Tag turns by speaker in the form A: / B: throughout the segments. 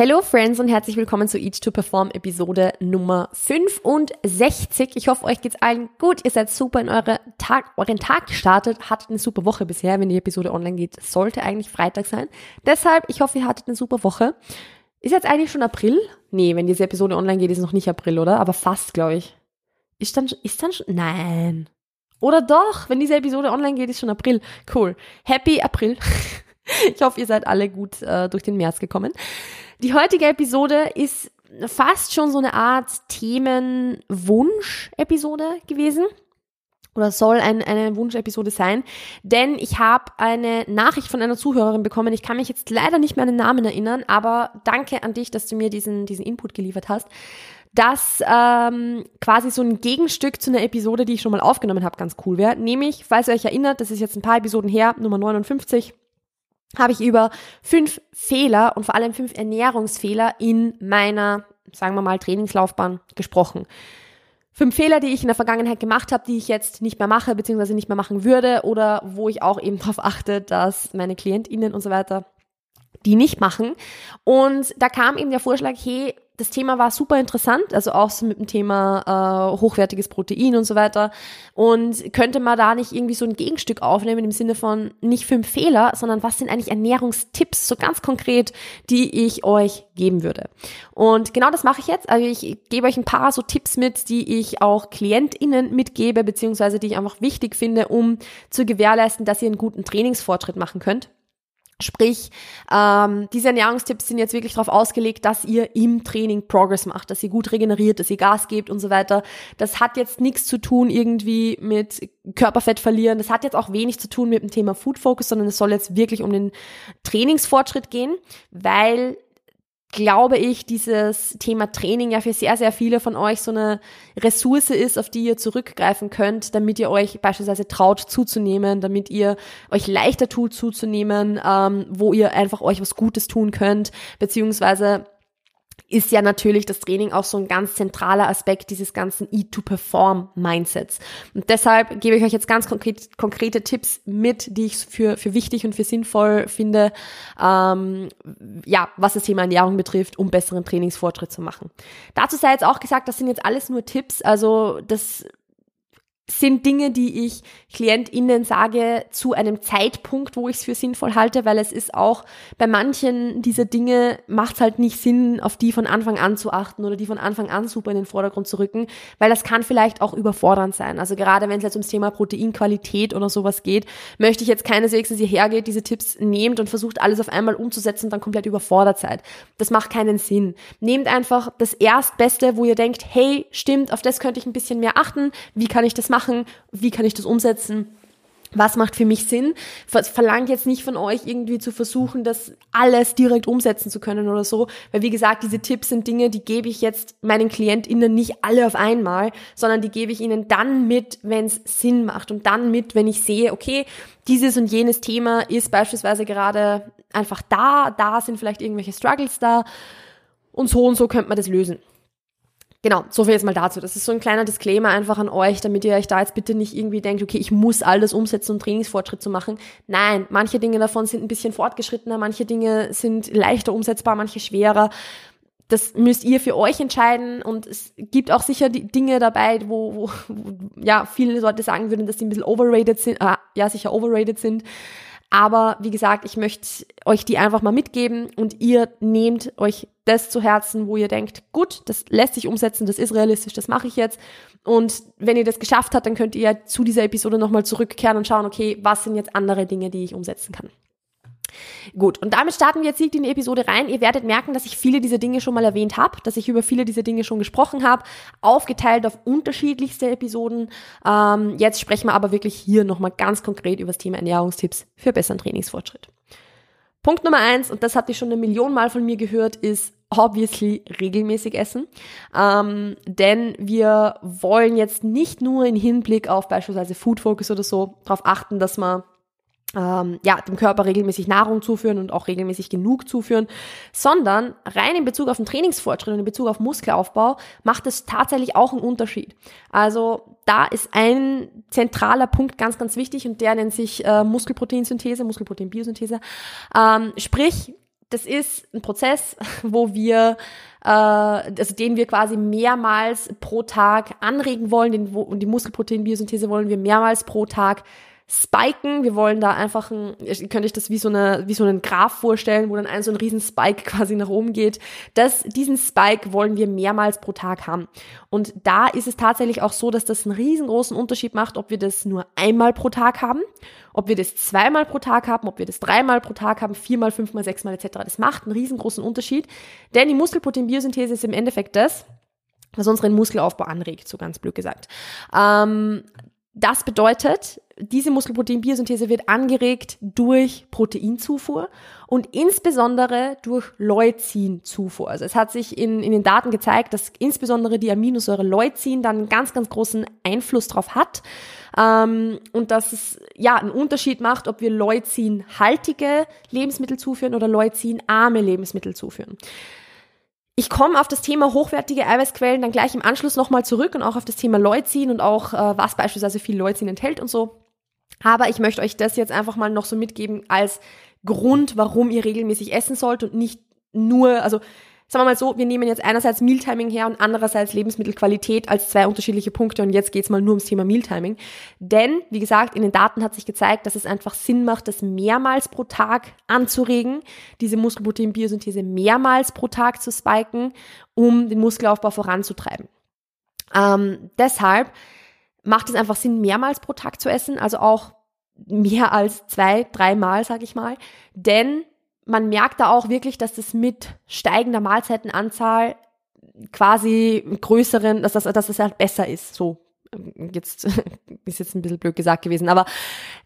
A: Hello Friends und herzlich willkommen zu Each to Perform Episode Nummer 65. Ich hoffe, euch geht's allen gut. Ihr seid super in eure Tag, euren Tag gestartet, hattet eine super Woche bisher, wenn die Episode online geht. Sollte eigentlich Freitag sein. Deshalb, ich hoffe, ihr hattet eine super Woche. Ist jetzt eigentlich schon April? Nee, wenn diese Episode online geht, ist noch nicht April, oder? Aber fast, glaube ich. Ist dann, ist dann schon, nein. Oder doch, wenn diese Episode online geht, ist schon April. Cool. Happy April. ich hoffe, ihr seid alle gut äh, durch den März gekommen. Die heutige Episode ist fast schon so eine Art Themenwunsch-Episode gewesen oder soll ein, eine Wunschepisode sein, denn ich habe eine Nachricht von einer Zuhörerin bekommen. Ich kann mich jetzt leider nicht mehr an den Namen erinnern, aber danke an dich, dass du mir diesen, diesen Input geliefert hast, dass ähm, quasi so ein Gegenstück zu einer Episode, die ich schon mal aufgenommen habe, ganz cool wäre. Nämlich, falls ihr euch erinnert, das ist jetzt ein paar Episoden her, Nummer 59, habe ich über fünf Fehler und vor allem fünf Ernährungsfehler in meiner, sagen wir mal, Trainingslaufbahn gesprochen. Fünf Fehler, die ich in der Vergangenheit gemacht habe, die ich jetzt nicht mehr mache, beziehungsweise nicht mehr machen würde oder wo ich auch eben darauf achte, dass meine KlientInnen und so weiter die nicht machen. Und da kam eben der Vorschlag, hey, das Thema war super interessant, also auch so mit dem Thema äh, hochwertiges Protein und so weiter. Und könnte man da nicht irgendwie so ein Gegenstück aufnehmen im Sinne von nicht fünf Fehler, sondern was sind eigentlich Ernährungstipps, so ganz konkret, die ich euch geben würde. Und genau das mache ich jetzt. Also ich gebe euch ein paar so Tipps mit, die ich auch KlientInnen mitgebe, beziehungsweise die ich einfach wichtig finde, um zu gewährleisten, dass ihr einen guten Trainingsfortschritt machen könnt. Sprich, ähm, diese Ernährungstipps sind jetzt wirklich darauf ausgelegt, dass ihr im Training Progress macht, dass ihr gut regeneriert, dass ihr Gas gebt und so weiter. Das hat jetzt nichts zu tun irgendwie mit Körperfett verlieren. Das hat jetzt auch wenig zu tun mit dem Thema Food Focus, sondern es soll jetzt wirklich um den Trainingsfortschritt gehen, weil glaube ich, dieses Thema Training ja für sehr, sehr viele von euch so eine Ressource ist, auf die ihr zurückgreifen könnt, damit ihr euch beispielsweise traut zuzunehmen, damit ihr euch leichter tut zuzunehmen, ähm, wo ihr einfach euch was Gutes tun könnt, beziehungsweise ist ja natürlich das Training auch so ein ganz zentraler Aspekt dieses ganzen E-to-Perform-Mindsets. Und deshalb gebe ich euch jetzt ganz konkret, konkrete Tipps mit, die ich für, für wichtig und für sinnvoll finde, ähm, ja, was das Thema Ernährung betrifft, um besseren Trainingsfortschritt zu machen. Dazu sei jetzt auch gesagt, das sind jetzt alles nur Tipps, also das sind Dinge, die ich KlientInnen sage zu einem Zeitpunkt, wo ich es für sinnvoll halte, weil es ist auch bei manchen dieser Dinge macht es halt nicht Sinn, auf die von Anfang an zu achten oder die von Anfang an super in den Vordergrund zu rücken, weil das kann vielleicht auch überfordernd sein. Also gerade wenn es jetzt ums Thema Proteinqualität oder sowas geht, möchte ich jetzt keineswegs, dass ihr hergeht, diese Tipps nehmt und versucht alles auf einmal umzusetzen und dann komplett überfordert seid. Das macht keinen Sinn. Nehmt einfach das Erstbeste, wo ihr denkt, hey, stimmt, auf das könnte ich ein bisschen mehr achten, wie kann ich das machen? Machen? Wie kann ich das umsetzen? was macht für mich Sinn? Verlangt jetzt nicht von euch irgendwie zu versuchen, das alles direkt umsetzen zu können oder so, weil wie gesagt, diese Tipps sind Dinge, die gebe ich jetzt meinen KlientInnen nicht alle auf einmal, sondern die gebe ich ihnen dann mit, wenn es Sinn macht und dann mit, wenn ich sehe, okay, dieses und jenes Thema ist beispielsweise gerade einfach da, da sind vielleicht irgendwelche Struggles da und so und so könnte man das lösen. Genau, so viel jetzt mal dazu. Das ist so ein kleiner Disclaimer einfach an euch, damit ihr euch da jetzt bitte nicht irgendwie denkt, okay, ich muss alles umsetzen, um Trainingsfortschritt zu machen. Nein, manche Dinge davon sind ein bisschen fortgeschrittener, manche Dinge sind leichter umsetzbar, manche schwerer. Das müsst ihr für euch entscheiden und es gibt auch sicher die Dinge dabei, wo, wo, wo ja, viele Leute sagen würden, dass die ein bisschen overrated sind, äh, ja, sicher overrated sind. Aber wie gesagt, ich möchte euch die einfach mal mitgeben und ihr nehmt euch das zu Herzen, wo ihr denkt, gut, das lässt sich umsetzen, das ist realistisch, das mache ich jetzt. Und wenn ihr das geschafft habt, dann könnt ihr zu dieser Episode nochmal zurückkehren und schauen, okay, was sind jetzt andere Dinge, die ich umsetzen kann. Gut, und damit starten wir jetzt in die Episode rein. Ihr werdet merken, dass ich viele dieser Dinge schon mal erwähnt habe, dass ich über viele dieser Dinge schon gesprochen habe, aufgeteilt auf unterschiedlichste Episoden. Ähm, jetzt sprechen wir aber wirklich hier nochmal ganz konkret über das Thema Ernährungstipps für besseren Trainingsfortschritt. Punkt Nummer eins, und das habt ihr schon eine Million Mal von mir gehört, ist obviously regelmäßig essen. Ähm, denn wir wollen jetzt nicht nur in Hinblick auf beispielsweise Food Focus oder so darauf achten, dass man ähm, ja, dem Körper regelmäßig Nahrung zuführen und auch regelmäßig genug zuführen, sondern rein in Bezug auf den Trainingsfortschritt und in Bezug auf Muskelaufbau macht es tatsächlich auch einen Unterschied. Also da ist ein zentraler Punkt ganz, ganz wichtig und der nennt sich äh, Muskelproteinsynthese, Muskelproteinbiosynthese. Ähm, sprich, das ist ein Prozess, wo wir, äh, also den wir quasi mehrmals pro Tag anregen wollen, den, wo, und die Muskelproteinbiosynthese wollen wir mehrmals pro Tag spiken. Wir wollen da einfach ein, ihr könnt euch das wie so eine, wie so einen Graph vorstellen, wo dann ein so ein riesen Spike quasi nach oben geht. Das, diesen Spike wollen wir mehrmals pro Tag haben. Und da ist es tatsächlich auch so, dass das einen riesengroßen Unterschied macht, ob wir das nur einmal pro Tag haben, ob wir das zweimal pro Tag haben, ob wir das dreimal pro Tag haben, viermal, fünfmal, sechsmal etc. Das macht einen riesengroßen Unterschied. Denn die Muskelproteinbiosynthese ist im Endeffekt das, was unseren Muskelaufbau anregt, so ganz blöd gesagt. Ähm, das bedeutet, diese Muskelproteinbiosynthese wird angeregt durch Proteinzufuhr und insbesondere durch Leucinzufuhr. Also es hat sich in, in den Daten gezeigt, dass insbesondere die Aminosäure Leucin dann einen ganz, ganz großen Einfluss drauf hat ähm, und dass es ja einen Unterschied macht, ob wir Leucin-haltige Lebensmittel zuführen oder Leucin-arme Lebensmittel zuführen. Ich komme auf das Thema hochwertige Eiweißquellen dann gleich im Anschluss nochmal zurück und auch auf das Thema Leucin und auch, äh, was beispielsweise viel Leucin enthält und so. Aber ich möchte euch das jetzt einfach mal noch so mitgeben als Grund, warum ihr regelmäßig essen sollt und nicht nur, also sagen wir mal so, wir nehmen jetzt einerseits Mealtiming her und andererseits Lebensmittelqualität als zwei unterschiedliche Punkte und jetzt geht's mal nur ums Thema Mealtiming. Denn, wie gesagt, in den Daten hat sich gezeigt, dass es einfach Sinn macht, das mehrmals pro Tag anzuregen, diese Muskelproteinbiosynthese mehrmals pro Tag zu spiken, um den Muskelaufbau voranzutreiben. Ähm, deshalb macht es einfach Sinn, mehrmals pro Tag zu essen, also auch mehr als zwei, dreimal, sag ich mal. Denn man merkt da auch wirklich, dass das mit steigender Mahlzeitenanzahl quasi größeren, dass das, dass das halt besser ist. So, jetzt ist jetzt ein bisschen blöd gesagt gewesen, aber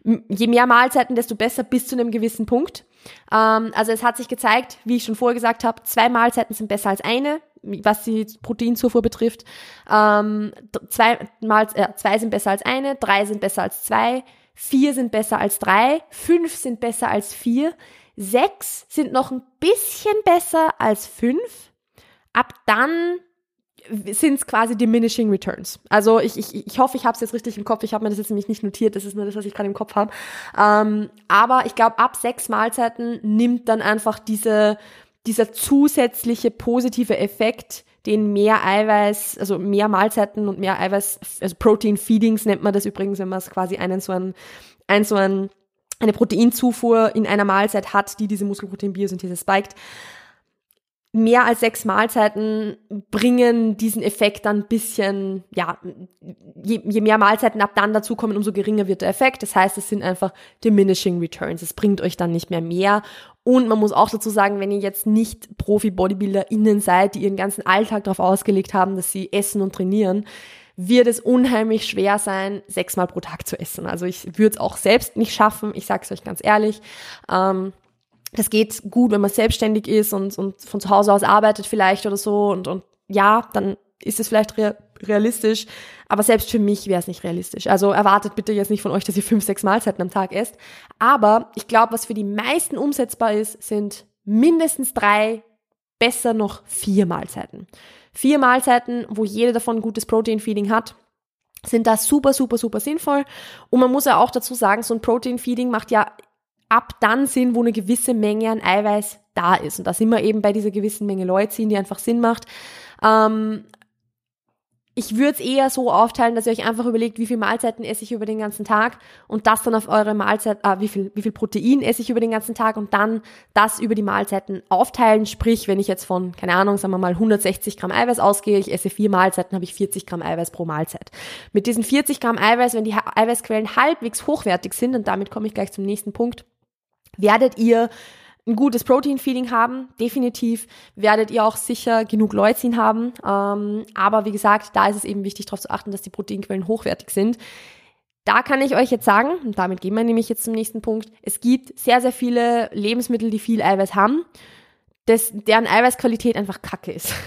A: je mehr Mahlzeiten, desto besser bis zu einem gewissen Punkt. Ähm, also es hat sich gezeigt, wie ich schon vorher gesagt habe, zwei Mahlzeiten sind besser als eine, was die Proteinzufuhr betrifft. Ähm, zwei, Mahl, äh, zwei sind besser als eine, drei sind besser als zwei, vier sind besser als drei, fünf sind besser als vier. Sechs sind noch ein bisschen besser als fünf. Ab dann sind es quasi diminishing returns. Also ich, ich, ich hoffe, ich habe es jetzt richtig im Kopf. Ich habe mir das jetzt nämlich nicht notiert. Das ist nur das, was ich gerade im Kopf habe. Ähm, aber ich glaube, ab sechs Mahlzeiten nimmt dann einfach diese, dieser zusätzliche positive Effekt, den mehr Eiweiß, also mehr Mahlzeiten und mehr Eiweiß, also Protein Feedings nennt man das übrigens, wenn man es quasi einen so einen, einen so einen eine Proteinzufuhr in einer Mahlzeit hat, die diese Muskelproteinbiosynthese spiked. Mehr als sechs Mahlzeiten bringen diesen Effekt dann ein bisschen, ja, je, je mehr Mahlzeiten ab dann dazukommen, umso geringer wird der Effekt. Das heißt, es sind einfach diminishing returns. Es bringt euch dann nicht mehr mehr. Und man muss auch dazu sagen, wenn ihr jetzt nicht Profi-BodybuilderInnen seid, die ihren ganzen Alltag darauf ausgelegt haben, dass sie essen und trainieren, wird es unheimlich schwer sein, sechsmal pro Tag zu essen. Also ich würde es auch selbst nicht schaffen, ich sage es euch ganz ehrlich. Ähm, das geht gut, wenn man selbstständig ist und, und von zu Hause aus arbeitet vielleicht oder so. Und, und ja, dann ist es vielleicht re realistisch, aber selbst für mich wäre es nicht realistisch. Also erwartet bitte jetzt nicht von euch, dass ihr fünf, sechs Mahlzeiten am Tag esst. Aber ich glaube, was für die meisten umsetzbar ist, sind mindestens drei, besser noch vier Mahlzeiten. Vier Mahlzeiten, wo jede davon gutes Protein-Feeding hat, sind da super, super, super sinnvoll. Und man muss ja auch dazu sagen, so ein Protein-Feeding macht ja ab dann Sinn, wo eine gewisse Menge an Eiweiß da ist. Und da sind wir eben bei dieser gewissen Menge Leucin, die einfach Sinn macht. Ähm, ich würde es eher so aufteilen, dass ihr euch einfach überlegt, wie viel Mahlzeiten esse ich über den ganzen Tag und das dann auf eure Mahlzeit, ah, wie viel, wie viel Protein esse ich über den ganzen Tag und dann das über die Mahlzeiten aufteilen. Sprich, wenn ich jetzt von, keine Ahnung, sagen wir mal 160 Gramm Eiweiß ausgehe, ich esse vier Mahlzeiten, habe ich 40 Gramm Eiweiß pro Mahlzeit. Mit diesen 40 Gramm Eiweiß, wenn die Eiweißquellen halbwegs hochwertig sind, und damit komme ich gleich zum nächsten Punkt, werdet ihr ein gutes Protein-Feeding haben, definitiv werdet ihr auch sicher genug Leucin haben. Ähm, aber wie gesagt, da ist es eben wichtig darauf zu achten, dass die Proteinquellen hochwertig sind. Da kann ich euch jetzt sagen, und damit gehen wir nämlich jetzt zum nächsten Punkt, es gibt sehr, sehr viele Lebensmittel, die viel Eiweiß haben das, deren Eiweißqualität einfach kacke ist.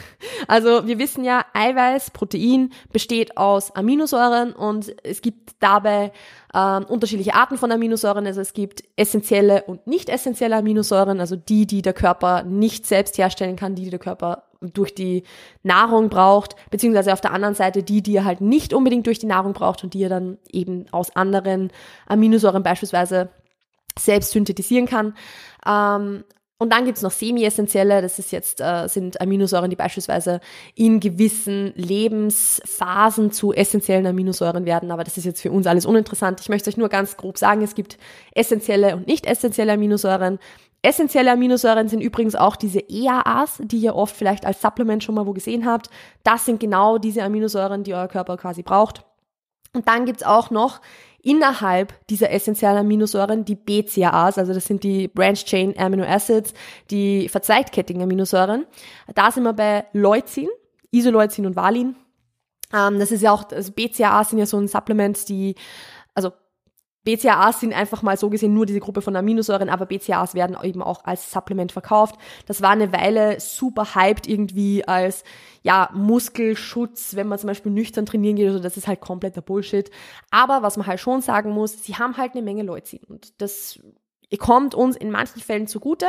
A: Also wir wissen ja, Eiweiß, Protein besteht aus Aminosäuren und es gibt dabei ähm, unterschiedliche Arten von Aminosäuren. Also es gibt essentielle und nicht essentielle Aminosäuren, also die, die der Körper nicht selbst herstellen kann, die, die der Körper durch die Nahrung braucht, beziehungsweise auf der anderen Seite die, die er halt nicht unbedingt durch die Nahrung braucht und die er dann eben aus anderen Aminosäuren beispielsweise selbst synthetisieren kann. Ähm, Und dann gibt's noch semi-essentielle, das ist jetzt, äh, sind Aminosäuren, die beispielsweise in gewissen Lebensphasen zu essentiellen Aminosäuren werden, aber das ist jetzt für uns alles uninteressant. Ich möchte euch nur ganz grob sagen, es gibt essentielle und nicht essentielle Aminosäuren. Essentielle Aminosäuren sind übrigens auch diese EAAs, die ihr oft vielleicht als Supplement schon mal wo gesehen habt. Das sind genau diese Aminosäuren, die euer Körper quasi braucht. Und dann gibt's auch noch innerhalb dieser essentiellen Aminosäuren die BCAAs, also das sind die Branch Chain Amino Acids, die verzweigkettigen Aminosäuren. Da sind wir bei Leucin, Isoleucin und Valin. Ähm, das ist ja auch, also BCAAs sind ja so ein Supplement, die, also BCAAs sind einfach mal so gesehen nur diese Gruppe von Aminosäuren, aber BCAAs werden eben auch als Supplement verkauft. Das war eine Weile super hyped irgendwie als ja, Muskelschutz, wenn man zum Beispiel nüchtern trainieren geht, also das ist halt kompletter Bullshit. Aber was man halt schon sagen muss, sie haben halt eine Menge Leucin und das kommt uns in manchen Fällen zugute,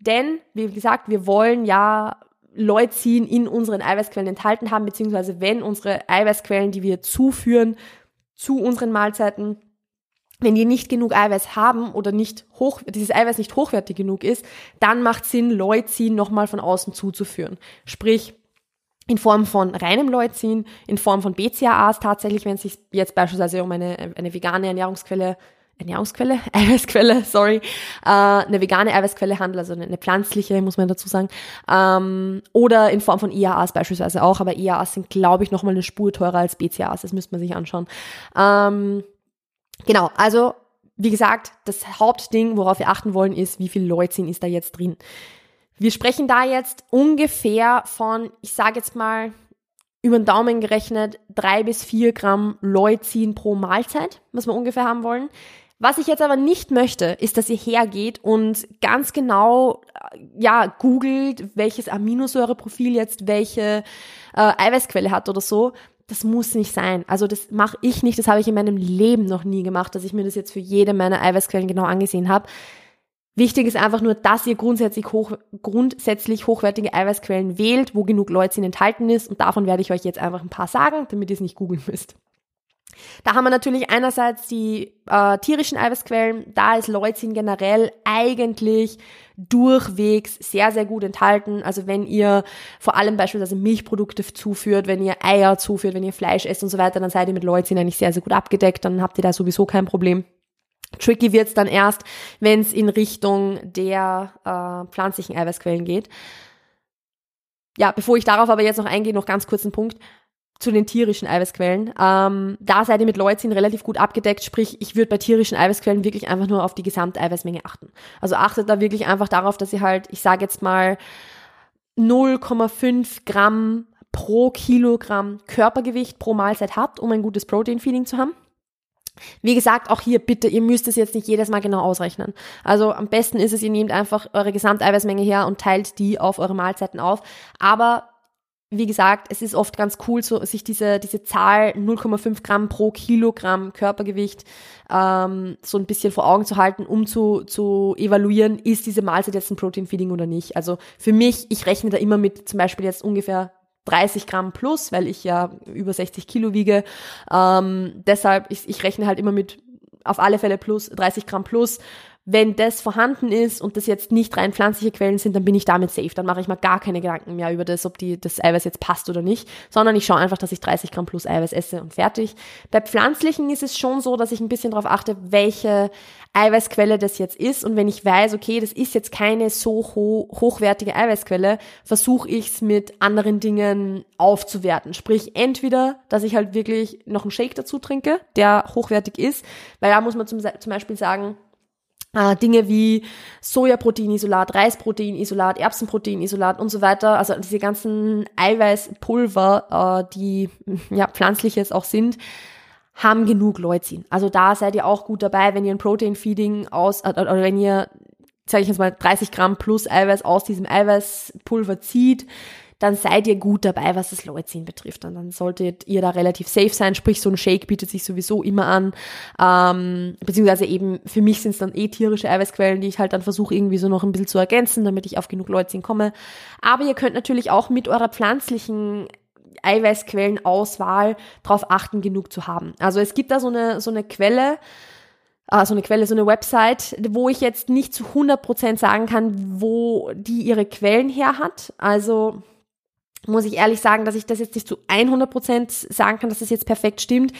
A: denn wie gesagt, wir wollen ja Leucin in unseren Eiweißquellen enthalten haben, beziehungsweise wenn unsere Eiweißquellen, die wir zuführen zu unseren Mahlzeiten, wenn die nicht genug Eiweiß haben oder nicht hoch, dieses Eiweiß nicht hochwertig genug ist, dann macht Sinn, Leucin nochmal von außen zuzuführen. Sprich, in Form von reinem Leucin, in Form von BCAAs tatsächlich, wenn es sich jetzt beispielsweise um eine, eine vegane Ernährungsquelle Ernährungsquelle, Eiweißquelle, sorry, äh, eine vegane Eiweißquelle handelt, also eine, pflanzliche, muss man dazu sagen, ähm, oder in Form von IAAs beispielsweise auch, aber IAAs sind, glaube ich, nochmal eine Spur teurer als BCAAs, das müsste man sich anschauen. Ähm, Genau, also wie gesagt, das Hauptding, worauf wir achten wollen, ist, wie viel Leucin ist da jetzt drin. Wir sprechen da jetzt ungefähr von, ich sage jetzt mal, über den Daumen gerechnet, drei bis vier Gramm Leucin pro Mahlzeit, was wir ungefähr haben wollen. Was ich jetzt aber nicht möchte, ist, dass ihr hergeht und ganz genau, ja, googelt, welches Aminosäureprofil jetzt welche äh, Eiweißquelle hat oder so, das muss nicht sein. Also das mache ich nicht, das habe ich in meinem Leben noch nie gemacht, dass ich mir das jetzt für jede meiner Eiweißquellen genau angesehen habe. Wichtig ist einfach nur, dass ihr grundsätzlich, hoch, grundsätzlich hochwertige Eiweißquellen wählt, wo genug Leucin enthalten ist. Und davon werde ich euch jetzt einfach ein paar sagen, damit ihr es nicht googeln müsst. Da haben wir natürlich einerseits die äh, tierischen Eiweißquellen. Da ist Leucin generell eigentlich durchwegs sehr, sehr gut enthalten. Also wenn ihr vor allem beispielsweise Milchprodukte zuführt, wenn ihr Eier zuführt, wenn ihr Fleisch esst und so weiter, dann seid ihr mit Leucin eigentlich sehr, sehr gut abgedeckt. Dann habt ihr da sowieso kein Problem. Tricky wird's dann erst, wenn es in Richtung der äh, pflanzlichen Eiweißquellen geht. Ja, bevor ich darauf aber jetzt noch eingehe, noch ganz kurz ein Punkt zu den tierischen Eiweißquellen. Ähm, da seid ihr mit Leucin relativ gut abgedeckt, sprich, ich würde bei tierischen Eiweißquellen wirklich einfach nur auf die Gesamteiweißmenge achten. Also achtet da wirklich einfach darauf, dass ihr halt, ich sage jetzt mal, 0,5 Gramm pro Kilogramm Körpergewicht pro Mahlzeit habt, um ein gutes Protein-Feeding zu haben. Wie gesagt, auch hier bitte, ihr müsst es jetzt nicht jedes Mal genau ausrechnen. Also am besten ist es, ihr nehmt einfach eure Gesamteiweißmenge her und teilt die auf eure Mahlzeiten auf. Aber wie gesagt, es ist oft ganz cool, so, sich diese, diese Zahl 0,5 Gramm pro Kilogramm Körpergewicht ähm, so ein bisschen vor Augen zu halten, um zu, zu evaluieren, ist diese Mahlzeit jetzt ein Protein-Feeding oder nicht. Also für mich, ich rechne da immer mit zum Beispiel jetzt ungefähr 30 Gramm plus, weil ich ja über 60 Kilo wiege. Ähm, deshalb, ich, ich rechne halt immer mit auf alle Fälle plus, 30 Gramm plus wenn das vorhanden ist und das jetzt nicht rein pflanzliche Quellen sind, dann bin ich damit safe. Dann mache ich mir gar keine Gedanken mehr über das, ob die, das Eiweiß jetzt passt oder nicht, sondern ich schaue einfach, dass ich 30 Gramm plus Eiweiß esse und fertig. Bei pflanzlichen ist es schon so, dass ich ein bisschen darauf achte, welche Eiweißquelle das jetzt ist. Und wenn ich weiß, okay, das ist jetzt keine so ho hochwertige Eiweißquelle, versuche ich es mit anderen Dingen aufzuwerten. Sprich, entweder, dass ich halt wirklich noch einen Shake dazu trinke, der hochwertig ist, weil da muss man zum, zum Beispiel sagen, äh, Dinge wie Sojaproteinisolat, Reisproteinisolat, Erbsenproteinisolat und so weiter, also diese ganzen Eiweißpulver, äh, die ja pflanzliches auch sind, haben genug Leucin. Also da seid ihr auch gut dabei, wenn ihr ein Protein Feeding aus äh, oder wenn ihr sage ich jetzt mal 30 Gramm plus Eiweiß aus diesem Eiweißpulver zieht, dann seid ihr gut dabei, was das Leucin betrifft. Und dann solltet ihr da relativ safe sein. Sprich, so ein Shake bietet sich sowieso immer an. Ähm, beziehungsweise eben, für mich sind es dann eh tierische Eiweißquellen, die ich halt dann versuche irgendwie so noch ein bisschen zu ergänzen, damit ich auf genug Leucin komme. Aber ihr könnt natürlich auch mit eurer pflanzlichen Eiweißquellenauswahl darauf achten, genug zu haben. Also es gibt da so eine, so eine Quelle, äh, so eine Quelle, so eine Website, wo ich jetzt nicht zu 100% sagen kann, wo die ihre Quellen her hat. Also muss ich ehrlich sagen, dass ich das jetzt nicht zu 100% sagen kann, dass das jetzt perfekt stimmt.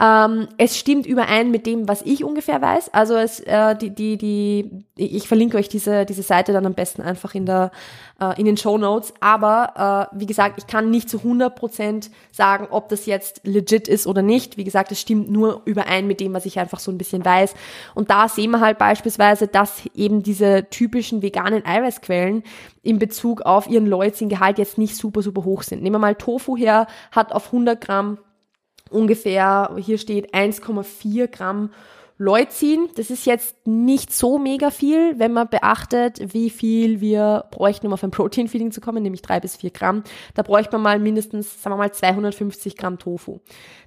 A: Ähm, es stimmt überein mit dem, was ich ungefähr weiß. Also es, äh, die, die, die, ich verlinke euch diese, diese Seite dann am besten einfach in der, äh, in den Show Notes. Aber äh, wie gesagt, ich kann nicht zu 100 Prozent sagen, ob das jetzt legit ist oder nicht. Wie gesagt, es stimmt nur überein mit dem, was ich einfach so ein bisschen weiß. Und da sehen wir halt beispielsweise, dass eben diese typischen veganen Eiweißquellen in Bezug auf ihren Leucin-Gehalt jetzt nicht super, super hoch sind. Nehmen wir mal Tofu her, hat auf 100 Gramm ungefähr, hier steht 1,4 Gramm Leucin. Das ist jetzt nicht so mega viel, wenn man beachtet, wie viel wir bräuchten, um auf ein Protein-Feeding zu kommen, nämlich drei bis vier Gramm. Da bräuchte man mal mindestens, sagen wir mal, 250 Gramm Tofu.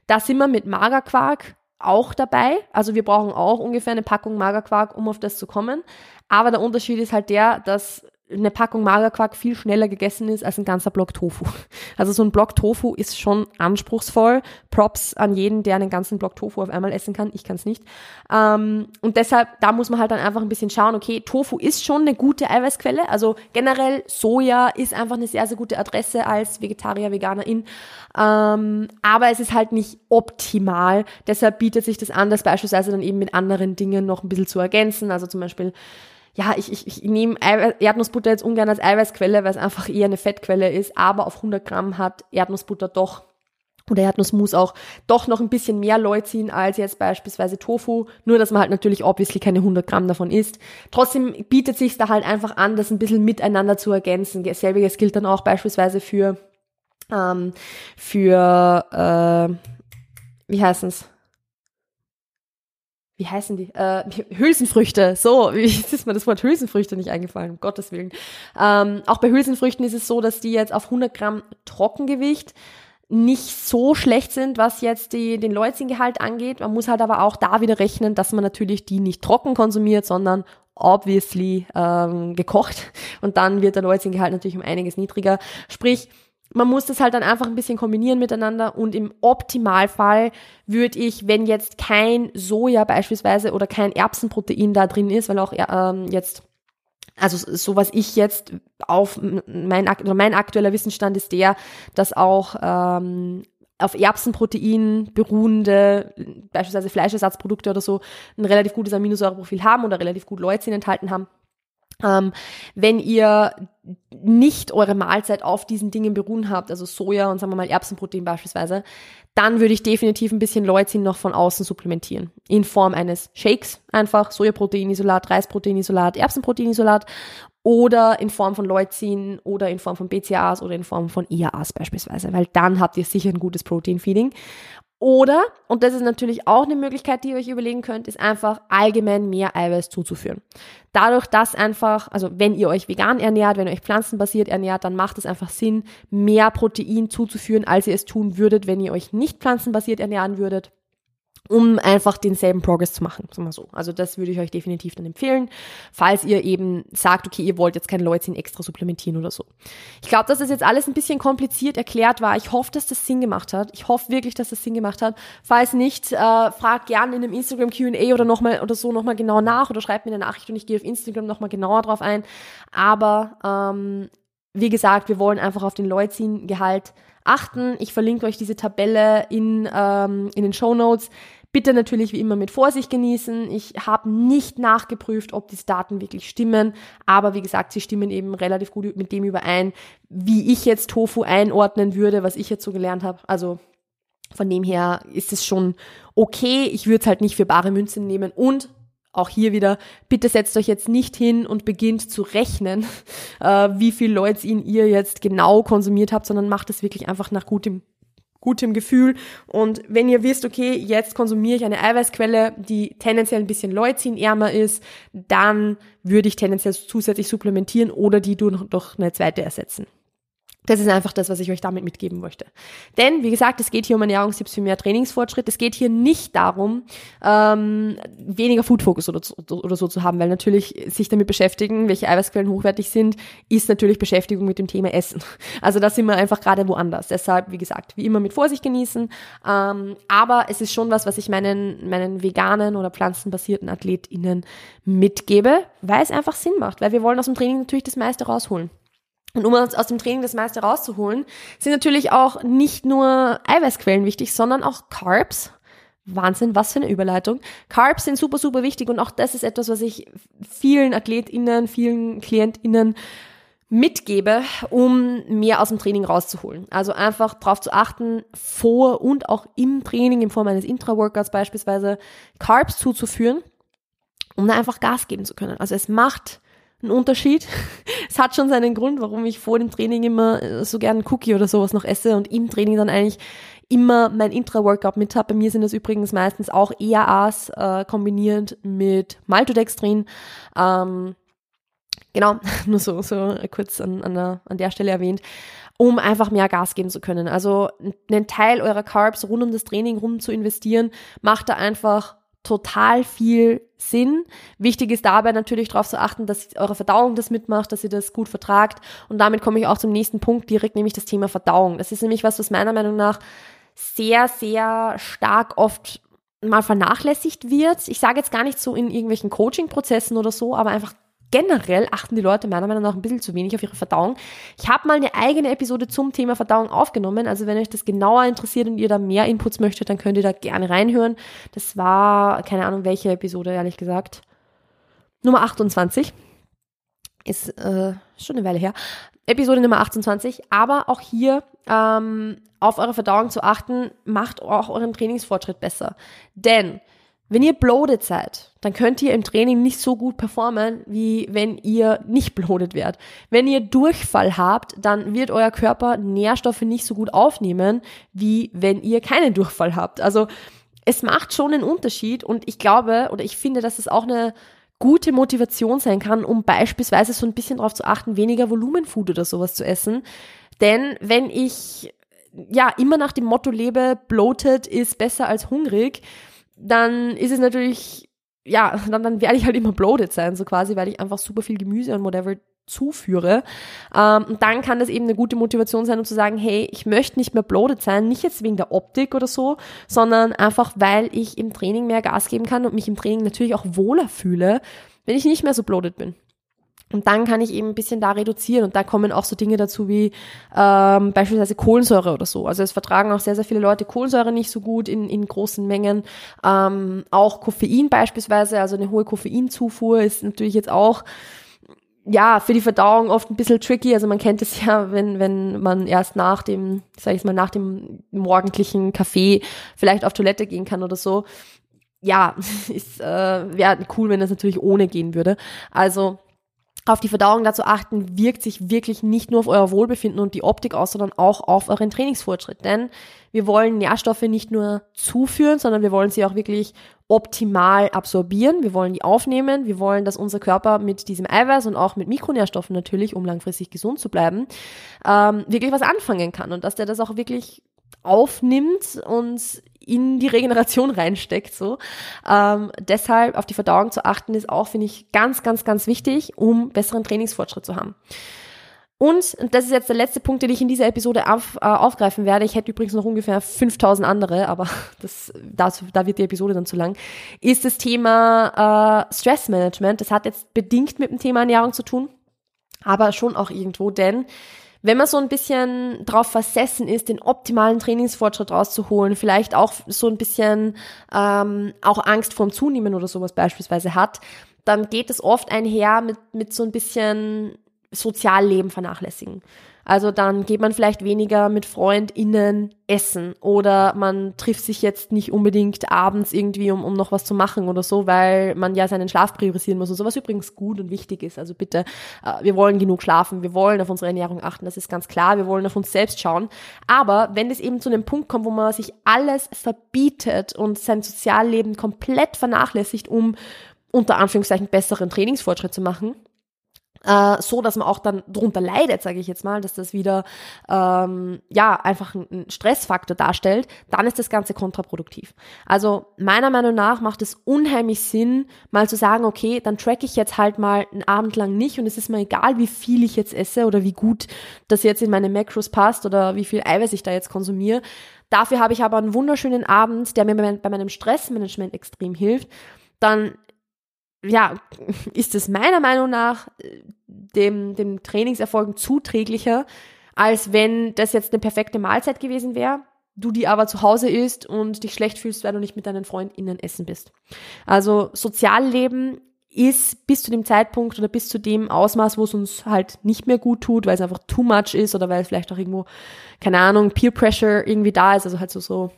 A: Da sind wir mit Magerquark auch dabei. Also wir brauchen auch ungefähr eine Packung Magerquark, um auf das zu kommen. Aber der Unterschied ist halt der, dass eine Packung Magerquark viel schneller gegessen ist als ein ganzer Block Tofu. Also so ein Block Tofu ist schon anspruchsvoll. Props an jeden, der einen ganzen Block Tofu auf einmal essen kann. Ich kann es nicht. Ähm, und deshalb, da muss man halt dann einfach ein bisschen schauen, okay, Tofu ist schon eine gute Eiweißquelle. Also generell Soja ist einfach eine sehr, sehr gute Adresse als Vegetarier, Veganerin. Ähm, aber es ist halt nicht optimal. Deshalb bietet sich das an, das beispielsweise dann eben mit anderen Dingen noch ein bisschen zu ergänzen. Also zum Beispiel ja, ich, ich, ich nehme Erdnussbutter jetzt ungern als Eiweißquelle, weil es einfach eher eine Fettquelle ist, aber auf 100 Gramm hat Erdnussbutter doch oder Erdnussmus auch doch noch ein bisschen mehr Leucin als jetzt beispielsweise Tofu, nur dass man halt natürlich obviously keine 100 Gramm davon isst. Trotzdem bietet sich da halt einfach an, das ein bisschen miteinander zu ergänzen. Selbiges gilt dann auch beispielsweise für ähm, für äh, wie heißen's? Wie heißen die? Äh, Hülsenfrüchte. So, wie ist mir das Wort Hülsenfrüchte nicht eingefallen, um Gottes Willen. Ähm, auch bei Hülsenfrüchten ist es so, dass die jetzt auf 100 Gramm Trockengewicht nicht so schlecht sind, was jetzt die, den Leucingehalt angeht. Man muss halt aber auch da wieder rechnen, dass man natürlich die nicht trocken konsumiert, sondern obviously ähm, gekocht. Und dann wird der Leucingehalt natürlich um einiges niedriger. Sprich, man muss das halt dann einfach ein bisschen kombinieren miteinander und im Optimalfall würde ich, wenn jetzt kein Soja beispielsweise oder kein Erbsenprotein da drin ist, weil auch ähm, jetzt also so was ich jetzt auf mein, oder mein aktueller Wissensstand ist der, dass auch ähm, auf Erbsenprotein beruhende, beispielsweise Fleischersatzprodukte oder so, ein relativ gutes Aminosäureprofil haben oder relativ gut Leucin enthalten haben. Ähm, wenn ihr nicht eure Mahlzeit auf diesen Dingen beruhen habt, also Soja und sagen wir mal Erbsenprotein beispielsweise, dann würde ich definitiv ein bisschen Leucin noch von außen supplementieren. In Form eines Shakes, einfach Sojaproteinisolat, Reisproteinisolat, Erbsenproteinisolat oder in Form von Leucin oder in Form von BCAAs oder in Form von IAAs beispielsweise, weil dann habt ihr sicher ein gutes Proteinfeeding. Oder, und das ist natürlich auch eine Möglichkeit, die ihr euch überlegen könnt, ist einfach allgemein mehr Eiweiß zuzuführen. Dadurch, dass einfach, also wenn ihr euch vegan ernährt, wenn ihr euch pflanzenbasiert ernährt, dann macht es einfach Sinn, mehr Protein zuzuführen, als ihr es tun würdet, wenn ihr euch nicht pflanzenbasiert ernähren würdet um einfach denselben Progress zu machen, sagen wir so. Also das würde ich euch definitiv dann empfehlen, falls ihr eben sagt, okay, ihr wollt jetzt kein Leucin extra supplementieren oder so. Ich glaube, dass das jetzt alles ein bisschen kompliziert erklärt war. Ich hoffe, dass das Sinn gemacht hat. Ich hoffe wirklich, dass das Sinn gemacht hat. Falls nicht, äh, fragt gerne in einem Instagram Q&A oder nochmal oder so nochmal genau nach oder schreibt mir eine Nachricht und ich gehe auf Instagram nochmal genauer drauf ein. Aber ähm, wie gesagt, wir wollen einfach auf den Leucin-Gehalt achten. Ich verlinke euch diese Tabelle in, ähm, in den Show Notes. Bitte natürlich wie immer mit Vorsicht genießen. Ich habe nicht nachgeprüft, ob diese Daten wirklich stimmen, aber wie gesagt, sie stimmen eben relativ gut mit dem überein, wie ich jetzt Tofu einordnen würde, was ich jetzt so gelernt habe. Also von dem her ist es schon okay. Ich würde es halt nicht für bare Münzen nehmen und auch hier wieder, bitte setzt euch jetzt nicht hin und beginnt zu rechnen, äh, wie viel Leucin ihr jetzt genau konsumiert habt, sondern macht es wirklich einfach nach gutem gutem Gefühl. Und wenn ihr wisst, okay, jetzt konsumiere ich eine Eiweißquelle, die tendenziell ein bisschen leucinärmer ist, dann würde ich tendenziell zusätzlich supplementieren oder die durch eine zweite ersetzen. Das ist einfach das, was ich euch damit mitgeben möchte. Denn, wie gesagt, es geht hier um Ernährungstipps für mehr Trainingsfortschritt. Es geht hier nicht darum, ähm, weniger Food-Focus oder, oder so zu haben, weil natürlich sich damit beschäftigen, welche Eiweißquellen hochwertig sind, ist natürlich Beschäftigung mit dem Thema Essen. Also da sind wir einfach gerade woanders. Deshalb, wie gesagt, wie immer mit Vorsicht genießen. Ähm, aber es ist schon was, was ich meinen, meinen veganen oder pflanzenbasierten AthletInnen mitgebe, weil es einfach Sinn macht, weil wir wollen aus dem Training natürlich das meiste rausholen. Und um uns aus dem Training das meiste rauszuholen, sind natürlich auch nicht nur Eiweißquellen wichtig, sondern auch Carbs. Wahnsinn, was für eine Überleitung. Carbs sind super, super wichtig und auch das ist etwas, was ich vielen AthletInnen, vielen KlientInnen mitgebe, um mehr aus dem Training rauszuholen. Also einfach darauf zu achten, vor und auch im Training in Form eines Intra-Workouts beispielsweise Carbs zuzuführen, um da einfach Gas geben zu können. Also es macht ein Unterschied. es hat schon seinen Grund, warum ich vor dem Training immer äh, so gern Cookie oder sowas noch esse und im Training dann eigentlich immer mein Intra-Workout mit habe. Bei mir sind das übrigens meistens auch EAAs äh, kombiniert mit Maltodextrin. Ähm, genau, nur so, so kurz an, an, der, an der Stelle erwähnt um einfach mehr Gas geben zu können. Also einen Teil eurer Carbs rund um das Training rum zu investieren, macht da einfach total viel Sinn. Wichtig ist dabei natürlich darauf zu achten, dass eure Verdauung das mitmacht, dass ihr das gut vertragt. Und damit komme ich auch zum nächsten Punkt direkt, nämlich das Thema Verdauung. Das ist nämlich was, was meiner Meinung nach sehr, sehr stark oft mal vernachlässigt wird. Ich sage jetzt gar nicht so in irgendwelchen Coaching-Prozessen oder so, aber einfach generell achten die Leute meiner Meinung nach ein bisschen zu wenig auf ihre Verdauung. Ich habe mal eine eigene Episode zum Thema Verdauung aufgenommen. Also wenn euch das genauer interessiert und ihr da mehr Inputs möchtet, dann könnt ihr da gerne reinhören. Das war, keine Ahnung, welche Episode, ehrlich gesagt. Nummer 28. Ist äh, schon eine Weile her. Episode Nummer 28. Aber auch hier ähm, auf eure Verdauung zu achten, macht auch euren Trainingsfortschritt besser. Denn wenn ihr bloated seid, dann könnt ihr im Training nicht so gut performen, wie wenn ihr nicht bloated werdet. Wenn ihr Durchfall habt, dann wird euer Körper Nährstoffe nicht so gut aufnehmen, wie wenn ihr keinen Durchfall habt. Also es macht schon einen Unterschied und ich glaube oder ich finde, dass es auch eine gute Motivation sein kann, um beispielsweise so ein bisschen darauf zu achten, weniger Volumenfood oder sowas zu essen. Denn wenn ich ja immer nach dem Motto lebe, bloated ist besser als hungrig, dann ist es natürlich, ja, dann, dann werde ich halt immer bloated sein, so quasi, weil ich einfach super viel Gemüse und whatever zuführe. Ähm, und dann kann das eben eine gute Motivation sein, um zu sagen, hey, ich möchte nicht mehr bloated sein, nicht jetzt wegen der Optik oder so, sondern einfach, weil ich im Training mehr Gas geben kann und mich im Training natürlich auch wohler fühle, wenn ich nicht mehr so bloated bin. Und dann kann ich eben ein bisschen da reduzieren und da kommen auch so Dinge dazu wie ähm, beispielsweise Kohlensäure oder so. Also es vertragen auch sehr, sehr viele Leute Kohlensäure nicht so gut in, in großen Mengen. Ähm, auch Koffein beispielsweise, also eine hohe Koffeinzufuhr ist natürlich jetzt auch ja, für die Verdauung oft ein bisschen tricky. Also man kennt es ja, wenn, wenn man erst nach dem, sag ich mal, nach dem morgendlichen Kaffee vielleicht auf Toilette gehen kann oder so. Ja, ist äh, wäre cool, wenn das natürlich ohne gehen würde. Also auf die Verdauung dazu achten, wirkt sich wirklich nicht nur auf euer Wohlbefinden und die Optik aus, sondern auch auf euren Trainingsfortschritt. Denn wir wollen Nährstoffe nicht nur zuführen, sondern wir wollen sie auch wirklich optimal absorbieren. Wir wollen die aufnehmen. Wir wollen, dass unser Körper mit diesem Eiweiß und auch mit Mikronährstoffen natürlich, um langfristig gesund zu bleiben, ähm, wirklich was anfangen kann und dass der das auch wirklich aufnimmt und in die Regeneration reinsteckt. So. Ähm, deshalb auf die Verdauung zu achten, ist auch, finde ich, ganz, ganz, ganz wichtig, um besseren Trainingsfortschritt zu haben. Und, und das ist jetzt der letzte Punkt, den ich in dieser Episode auf, äh, aufgreifen werde. Ich hätte übrigens noch ungefähr 5000 andere, aber das, das, da wird die Episode dann zu lang, ist das Thema äh, Stressmanagement. Das hat jetzt bedingt mit dem Thema Ernährung zu tun, aber schon auch irgendwo, denn wenn man so ein bisschen drauf versessen ist, den optimalen Trainingsfortschritt rauszuholen, vielleicht auch so ein bisschen ähm, auch Angst vorm Zunehmen oder sowas beispielsweise hat, dann geht es oft einher mit, mit so ein bisschen Sozialleben vernachlässigen. Also dann geht man vielleicht weniger mit FreundInnen essen oder man trifft sich jetzt nicht unbedingt abends irgendwie, um, um noch was zu machen oder so, weil man ja seinen Schlaf priorisieren muss und sowas übrigens gut und wichtig ist. Also bitte, äh, wir wollen genug schlafen, wir wollen auf unsere Ernährung achten, das ist ganz klar, wir wollen auf uns selbst schauen. Aber wenn es eben zu einem Punkt kommt, wo man sich alles verbietet und sein Sozialleben komplett vernachlässigt, um unter Anführungszeichen besseren Trainingsfortschritt zu machen, äh, so dass man auch dann drunter leidet, sage ich jetzt mal, dass das wieder ähm, ja einfach ein Stressfaktor darstellt, dann ist das Ganze kontraproduktiv. Also meiner Meinung nach macht es unheimlich Sinn, mal zu sagen, okay, dann track ich jetzt halt mal einen Abend lang nicht und es ist mir egal, wie viel ich jetzt esse oder wie gut das jetzt in meine Macros passt oder wie viel Eiweiß ich da jetzt konsumiere. Dafür habe ich aber einen wunderschönen Abend, der mir bei meinem Stressmanagement extrem hilft. Dann ja, ist es meiner Meinung nach äh, dem, dem Trainingserfolgen zuträglicher, als wenn das jetzt eine perfekte Mahlzeit gewesen wäre, du die aber zu Hause isst und dich schlecht fühlst, weil du nicht mit deinen FreundInnen essen bist. Also Sozialleben ist bis zu dem Zeitpunkt oder bis zu dem Ausmaß, wo es uns halt nicht mehr gut tut, weil es einfach too much ist oder weil es vielleicht auch irgendwo, keine Ahnung, Peer Pressure irgendwie da ist, also halt so, so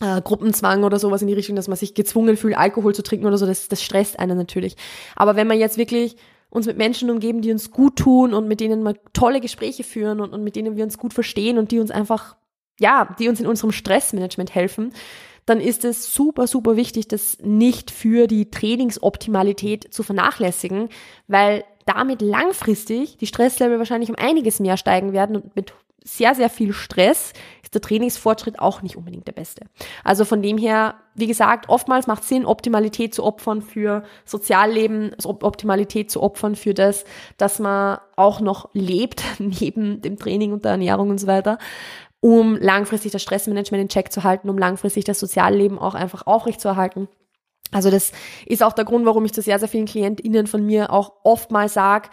A: äh, Gruppenzwang oder sowas in die Richtung, dass man sich gezwungen fühlt, Alkohol zu trinken oder so, das, das stresst einen natürlich. Aber wenn man jetzt wirklich uns mit Menschen umgeben, die uns gut tun und mit denen wir tolle Gespräche führen und, und mit denen wir uns gut verstehen und die uns einfach, ja, die uns in unserem Stressmanagement helfen, dann ist es super, super wichtig, das nicht für die Trainingsoptimalität zu vernachlässigen, weil damit langfristig die Stresslevel wahrscheinlich um einiges mehr steigen werden und mit sehr, sehr viel Stress ist der Trainingsfortschritt auch nicht unbedingt der beste. Also von dem her, wie gesagt, oftmals macht Sinn, Optimalität zu opfern für Sozialleben, Optimalität zu opfern für das, dass man auch noch lebt, neben dem Training und der Ernährung und so weiter um langfristig das Stressmanagement in Check zu halten, um langfristig das Sozialleben auch einfach aufrecht zu erhalten. Also das ist auch der Grund, warum ich zu sehr, sehr vielen KlientInnen von mir auch oftmals sage,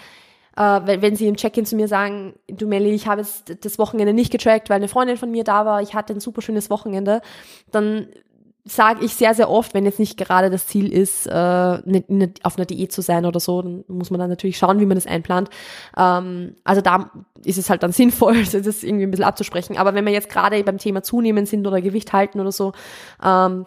A: äh, wenn, wenn sie im Check-in zu mir sagen, du Melli, ich habe jetzt das Wochenende nicht getrackt, weil eine Freundin von mir da war, ich hatte ein super schönes Wochenende, dann sage ich sehr, sehr oft, wenn jetzt nicht gerade das Ziel ist, äh, ne, ne, auf einer Diät zu sein oder so, dann muss man dann natürlich schauen, wie man das einplant. Ähm, also da ist es halt dann sinnvoll, das irgendwie ein bisschen abzusprechen. Aber wenn wir jetzt gerade beim Thema Zunehmen sind oder Gewicht halten oder so, ähm,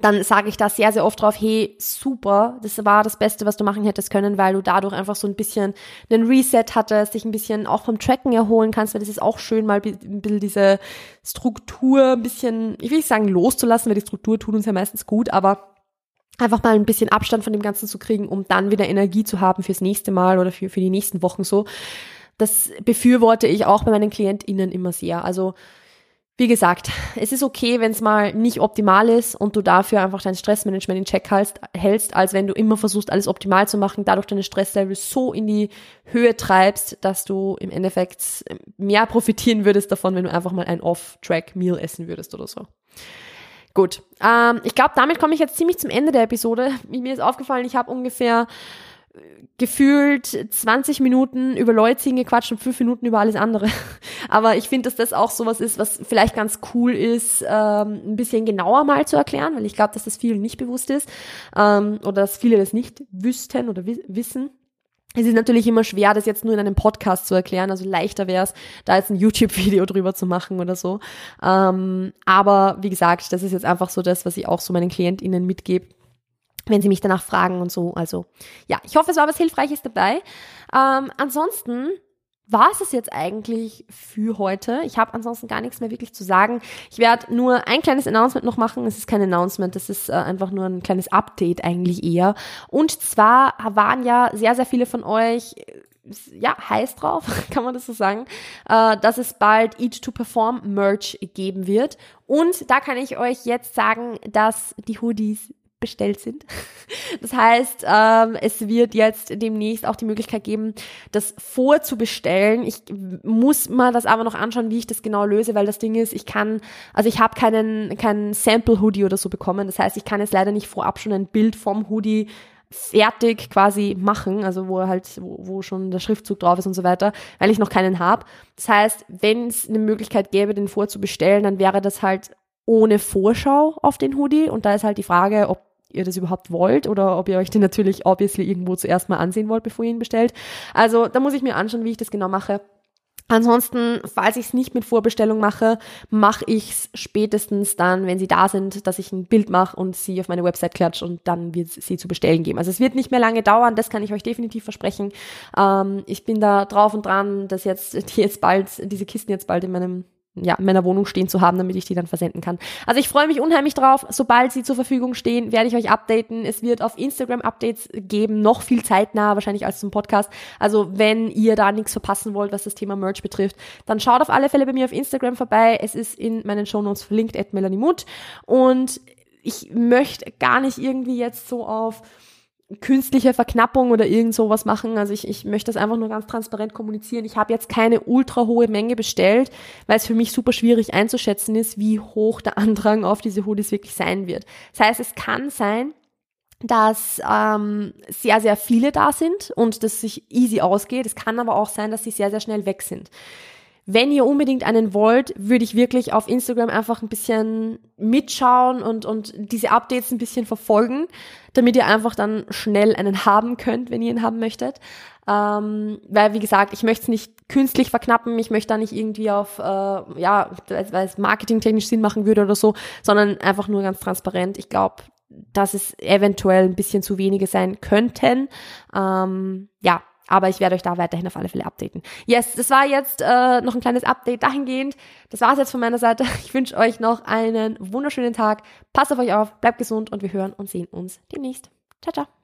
A: dann sage ich da sehr, sehr oft drauf, hey, super, das war das Beste, was du machen hättest können, weil du dadurch einfach so ein bisschen einen Reset hattest, dich ein bisschen auch vom Tracken erholen kannst, weil das ist auch schön, mal ein bisschen diese Struktur ein bisschen, ich will nicht sagen loszulassen, weil die Struktur tut uns ja meistens gut, aber einfach mal ein bisschen Abstand von dem Ganzen zu kriegen, um dann wieder Energie zu haben fürs nächste Mal oder für, für die nächsten Wochen so. Das befürworte ich auch bei meinen KlientInnen immer sehr. Also wie gesagt, es ist okay, wenn es mal nicht optimal ist und du dafür einfach dein Stressmanagement in Check hältst, als wenn du immer versuchst, alles optimal zu machen, dadurch deine Stresslevel so in die Höhe treibst, dass du im Endeffekt mehr profitieren würdest davon, wenn du einfach mal ein Off-Track-Meal essen würdest oder so. Gut, ähm, ich glaube, damit komme ich jetzt ziemlich zum Ende der Episode. Mir ist aufgefallen, ich habe ungefähr gefühlt 20 Minuten über Leutzingen gequatscht und 5 Minuten über alles andere. Aber ich finde, dass das auch sowas ist, was vielleicht ganz cool ist, ähm, ein bisschen genauer mal zu erklären, weil ich glaube, dass das vielen nicht bewusst ist ähm, oder dass viele das nicht wüssten oder wissen. Es ist natürlich immer schwer, das jetzt nur in einem Podcast zu erklären. Also leichter wäre es, da jetzt ein YouTube-Video drüber zu machen oder so. Ähm, aber wie gesagt, das ist jetzt einfach so das, was ich auch so meinen KlientInnen mitgebe wenn sie mich danach fragen und so. Also ja, ich hoffe, es war was Hilfreiches dabei. Ähm, ansonsten war es jetzt eigentlich für heute. Ich habe ansonsten gar nichts mehr wirklich zu sagen. Ich werde nur ein kleines Announcement noch machen. Es ist kein Announcement, das ist äh, einfach nur ein kleines Update eigentlich eher. Und zwar waren ja sehr, sehr viele von euch äh, ja, heiß drauf, kann man das so sagen, äh, dass es bald Eat to Perform Merch geben wird. Und da kann ich euch jetzt sagen, dass die Hoodies bestellt sind. Das heißt, ähm, es wird jetzt demnächst auch die Möglichkeit geben, das vorzubestellen. Ich muss mal das aber noch anschauen, wie ich das genau löse, weil das Ding ist, ich kann, also ich habe keinen, keinen Sample-Hoodie oder so bekommen. Das heißt, ich kann jetzt leider nicht vorab schon ein Bild vom Hoodie fertig quasi machen, also wo halt, wo, wo schon der Schriftzug drauf ist und so weiter, weil ich noch keinen habe. Das heißt, wenn es eine Möglichkeit gäbe, den vorzubestellen, dann wäre das halt ohne Vorschau auf den Hoodie. Und da ist halt die Frage, ob ihr das überhaupt wollt oder ob ihr euch den natürlich obviously irgendwo zuerst mal ansehen wollt, bevor ihr ihn bestellt. Also da muss ich mir anschauen, wie ich das genau mache. Ansonsten, falls ich es nicht mit Vorbestellung mache, mache ich es spätestens dann, wenn sie da sind, dass ich ein Bild mache und sie auf meine Website klatsche und dann wird sie zu bestellen geben. Also es wird nicht mehr lange dauern, das kann ich euch definitiv versprechen. Ähm, ich bin da drauf und dran, dass jetzt die jetzt bald, diese Kisten jetzt bald in meinem ja, in meiner Wohnung stehen zu haben, damit ich die dann versenden kann. Also ich freue mich unheimlich drauf. Sobald sie zur Verfügung stehen, werde ich euch updaten. Es wird auf Instagram Updates geben, noch viel zeitnah wahrscheinlich als zum Podcast. Also wenn ihr da nichts verpassen wollt, was das Thema Merch betrifft, dann schaut auf alle Fälle bei mir auf Instagram vorbei. Es ist in meinen Shownotes verlinkt, at Melanie Mutt. Und ich möchte gar nicht irgendwie jetzt so auf künstliche Verknappung oder irgend sowas machen. Also ich, ich möchte das einfach nur ganz transparent kommunizieren. Ich habe jetzt keine ultra hohe Menge bestellt, weil es für mich super schwierig einzuschätzen ist, wie hoch der Andrang auf diese Hoodies wirklich sein wird. Das heißt, es kann sein, dass ähm, sehr, sehr viele da sind und dass sich easy ausgeht. Es kann aber auch sein, dass sie sehr, sehr schnell weg sind. Wenn ihr unbedingt einen wollt, würde ich wirklich auf Instagram einfach ein bisschen mitschauen und, und diese Updates ein bisschen verfolgen, damit ihr einfach dann schnell einen haben könnt, wenn ihr ihn haben möchtet. Ähm, weil, wie gesagt, ich möchte es nicht künstlich verknappen, ich möchte da nicht irgendwie auf, äh, ja, weil es marketingtechnisch Sinn machen würde oder so, sondern einfach nur ganz transparent. Ich glaube, dass es eventuell ein bisschen zu wenige sein könnten. Ähm, ja, aber ich werde euch da weiterhin auf alle Fälle updaten. Yes, das war jetzt äh, noch ein kleines Update dahingehend. Das war es jetzt von meiner Seite. Ich wünsche euch noch einen wunderschönen Tag. Passt auf euch auf, bleibt gesund und wir hören und sehen uns demnächst. Ciao, ciao.